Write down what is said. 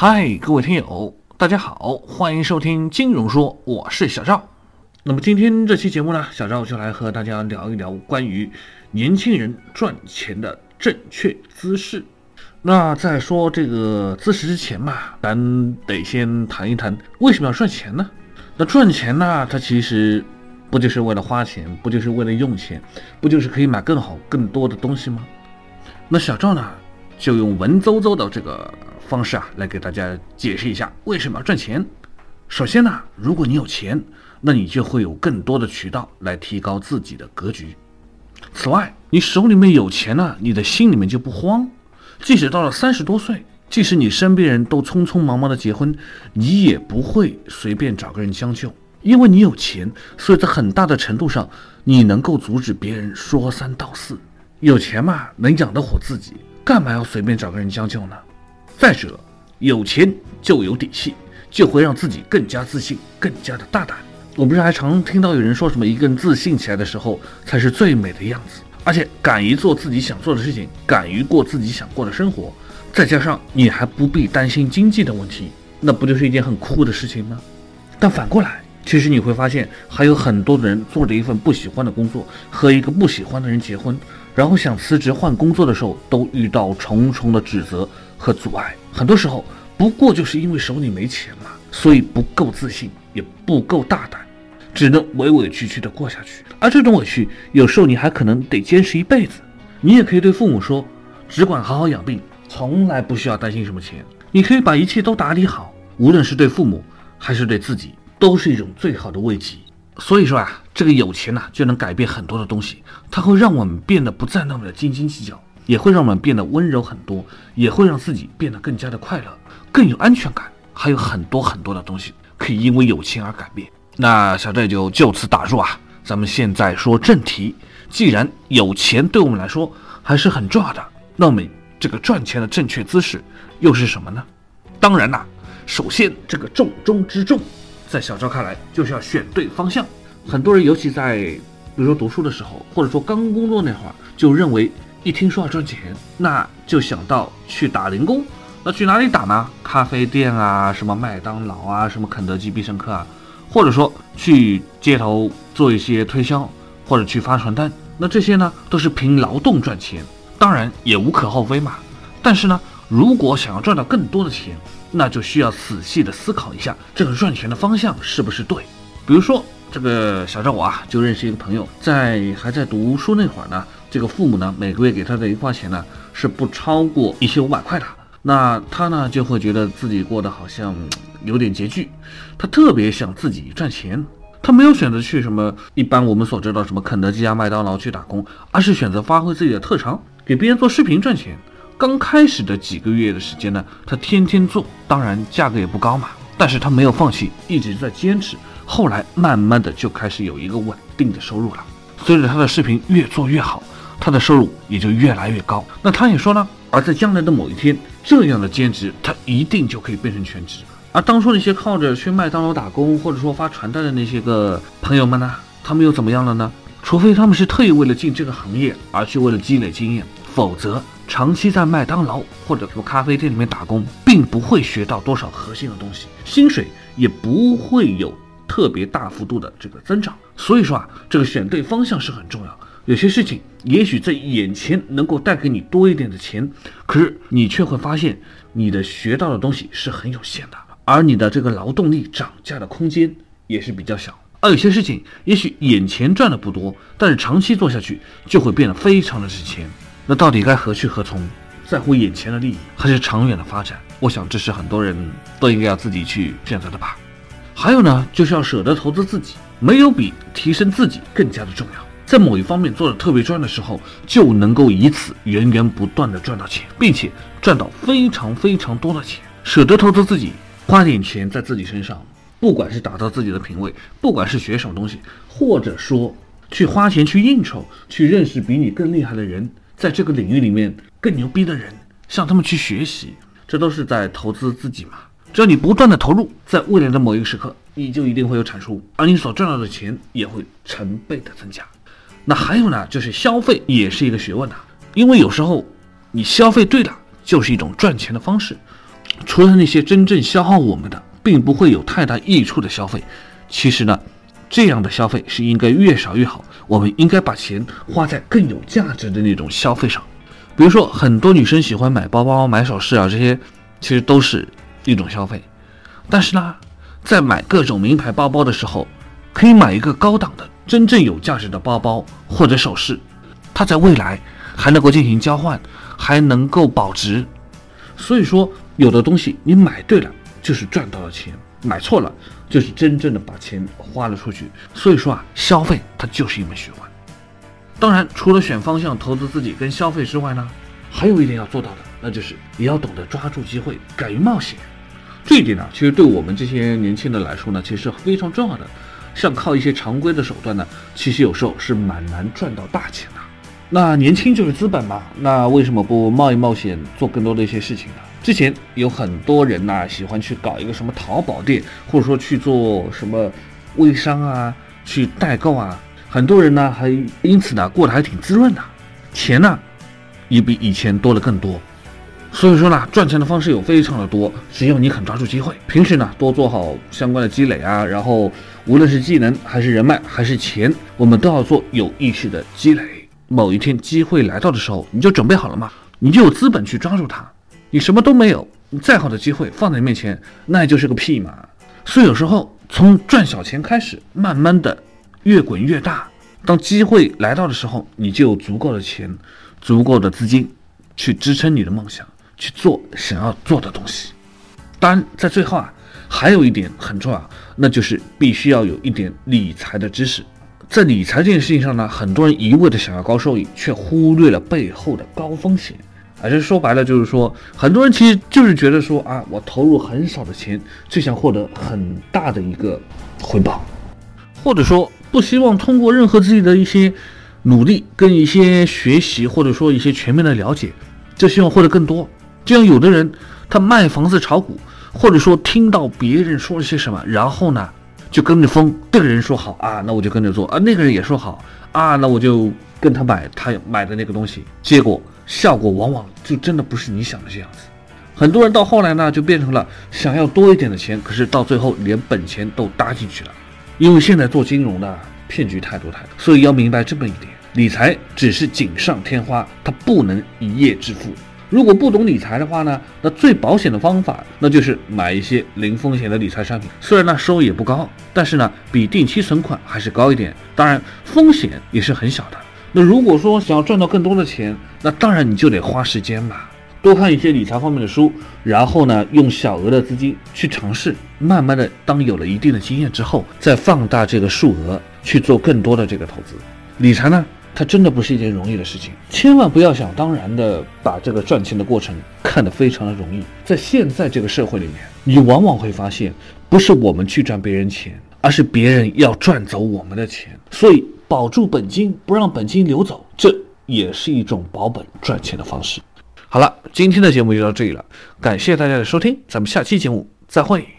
嗨，各位听友，大家好，欢迎收听金融说，我是小赵。那么今天这期节目呢，小赵就来和大家聊一聊关于年轻人赚钱的正确姿势。那在说这个姿势之前嘛，咱得先谈一谈为什么要赚钱呢？那赚钱呢，它其实不就是为了花钱，不就是为了用钱，不就是可以买更好、更多的东西吗？那小赵呢，就用文绉绉的这个。方式啊，来给大家解释一下为什么要赚钱。首先呢，如果你有钱，那你就会有更多的渠道来提高自己的格局。此外，你手里面有钱呢，你的心里面就不慌。即使到了三十多岁，即使你身边人都匆匆忙忙的结婚，你也不会随便找个人将就，因为你有钱，所以在很大的程度上，你能够阻止别人说三道四。有钱嘛，能养得活自己，干嘛要随便找个人将就呢？再者，有钱就有底气，就会让自己更加自信，更加的大胆。我不是还常听到有人说什么，一个人自信起来的时候才是最美的样子，而且敢于做自己想做的事情，敢于过自己想过的生活，再加上你还不必担心经济的问题，那不就是一件很酷的事情吗？但反过来，其实你会发现，还有很多的人做着一份不喜欢的工作，和一个不喜欢的人结婚，然后想辞职换工作的时候，都遇到重重的指责。和阻碍，很多时候不过就是因为手里没钱嘛，所以不够自信，也不够大胆，只能委委屈屈的过下去。而这种委屈，有时候你还可能得坚持一辈子。你也可以对父母说，只管好好养病，从来不需要担心什么钱。你可以把一切都打理好，无论是对父母还是对自己，都是一种最好的慰藉。所以说啊，这个有钱呐，就能改变很多的东西，它会让我们变得不再那么的斤斤计较。也会让我们变得温柔很多，也会让自己变得更加的快乐，更有安全感，还有很多很多的东西可以因为有钱而改变。那小寨就就此打住啊！咱们现在说正题，既然有钱对我们来说还是很重要的，那么这个赚钱的正确姿势又是什么呢？当然啦，首先这个重中之重，在小赵看来就是要选对方向。很多人尤其在比如说读书的时候，或者说刚工作那会儿，就认为。一听说要赚钱，那就想到去打零工。那去哪里打呢？咖啡店啊，什么麦当劳啊，什么肯德基、必胜客啊，或者说去街头做一些推销，或者去发传单。那这些呢，都是凭劳动赚钱，当然也无可厚非嘛。但是呢，如果想要赚到更多的钱，那就需要仔细的思考一下这个赚钱的方向是不是对。比如说，这个小赵我啊，就认识一个朋友，在还在读书那会儿呢。这个父母呢，每个月给他的零花钱呢是不超过一千五百块的，那他呢就会觉得自己过得好像有点拮据，他特别想自己赚钱，他没有选择去什么一般我们所知道什么肯德基啊、麦当劳去打工，而是选择发挥自己的特长，给别人做视频赚钱。刚开始的几个月的时间呢，他天天做，当然价格也不高嘛，但是他没有放弃，一直在坚持，后来慢慢的就开始有一个稳定的收入了，随着他的视频越做越好。他的收入也就越来越高。那他也说呢，而在将来的某一天，这样的兼职他一定就可以变成全职。而当初那些靠着去麦当劳打工或者说发传单的那些个朋友们呢，他们又怎么样了呢？除非他们是特意为了进这个行业而去为了积累经验，否则长期在麦当劳或者说咖啡店里面打工，并不会学到多少核心的东西，薪水也不会有特别大幅度的这个增长。所以说啊，这个选对方向是很重要。有些事情也许在眼前能够带给你多一点的钱，可是你却会发现你的学到的东西是很有限的，而你的这个劳动力涨价的空间也是比较小。而有些事情也许眼前赚的不多，但是长期做下去就会变得非常的值钱。那到底该何去何从？在乎眼前的利益，还是长远的发展？我想这是很多人都应该要自己去选择的吧。还有呢，就是要舍得投资自己，没有比提升自己更加的重要。在某一方面做的特别专的时候，就能够以此源源不断的赚到钱，并且赚到非常非常多的钱。舍得投资自己，花点钱在自己身上，不管是打造自己的品味，不管是学什么东西，或者说去花钱去应酬，去认识比你更厉害的人，在这个领域里面更牛逼的人，向他们去学习，这都是在投资自己嘛。只要你不断的投入，在未来的某一个时刻，你就一定会有产出，而你所赚到的钱也会成倍的增加。那还有呢，就是消费也是一个学问呐，因为有时候你消费对了，就是一种赚钱的方式。除了那些真正消耗我们的，并不会有太大益处的消费，其实呢，这样的消费是应该越少越好。我们应该把钱花在更有价值的那种消费上。比如说，很多女生喜欢买包包、买首饰啊，这些其实都是一种消费。但是呢，在买各种名牌包包的时候，可以买一个高档的、真正有价值的包包或者首饰，它在未来还能够进行交换，还能够保值。所以说，有的东西你买对了就是赚到了钱，买错了就是真正的把钱花了出去。所以说啊，消费它就是一门学问。当然，除了选方向、投资自己跟消费之外呢，还有一点要做到的，那就是也要懂得抓住机会，敢于冒险。这一点呢，其实对我们这些年轻人来说呢，其实是非常重要的。像靠一些常规的手段呢，其实有时候是蛮难赚到大钱的。那年轻就是资本嘛，那为什么不冒一冒险，做更多的一些事情呢？之前有很多人呐，喜欢去搞一个什么淘宝店，或者说去做什么微商啊，去代购啊，很多人呢还因此呢过得还挺滋润的，钱呢也比以前多了更多。所以说呢，赚钱的方式有非常的多，只要你肯抓住机会，平时呢多做好相关的积累啊，然后无论是技能还是人脉还是钱，我们都要做有意识的积累。某一天机会来到的时候，你就准备好了吗？你就有资本去抓住它。你什么都没有，你再好的机会放在你面前，那也就是个屁嘛。所以有时候从赚小钱开始，慢慢的越滚越大。当机会来到的时候，你就有足够的钱，足够的资金去支撑你的梦想。去做想要做的东西。当然，在最后啊，还有一点很重要，那就是必须要有一点理财的知识。在理财这件事情上呢，很多人一味的想要高收益，却忽略了背后的高风险。而这说白了就是说，很多人其实就是觉得说啊，我投入很少的钱，就想获得很大的一个回报，或者说不希望通过任何自己的一些努力跟一些学习，或者说一些全面的了解，就希望获得更多。就像有的人，他卖房子炒股，或者说听到别人说了些什么，然后呢，就跟着风。这个人说好啊，那我就跟着做啊；那个人也说好啊，那我就跟他买他买的那个东西。结果效果往往就真的不是你想的这样子。很多人到后来呢，就变成了想要多一点的钱，可是到最后连本钱都搭进去了。因为现在做金融的骗局太多太多，所以要明白这么一点：理财只是锦上添花，它不能一夜致富。如果不懂理财的话呢，那最保险的方法，那就是买一些零风险的理财产品。虽然呢收益也不高，但是呢比定期存款还是高一点。当然风险也是很小的。那如果说想要赚到更多的钱，那当然你就得花时间嘛，多看一些理财方面的书，然后呢用小额的资金去尝试，慢慢的当有了一定的经验之后，再放大这个数额去做更多的这个投资。理财呢？它真的不是一件容易的事情，千万不要想当然的把这个赚钱的过程看得非常的容易。在现在这个社会里面，你往往会发现，不是我们去赚别人钱，而是别人要赚走我们的钱。所以，保住本金，不让本金流走，这也是一种保本赚钱的方式。好了，今天的节目就到这里了，感谢大家的收听，咱们下期节目再会。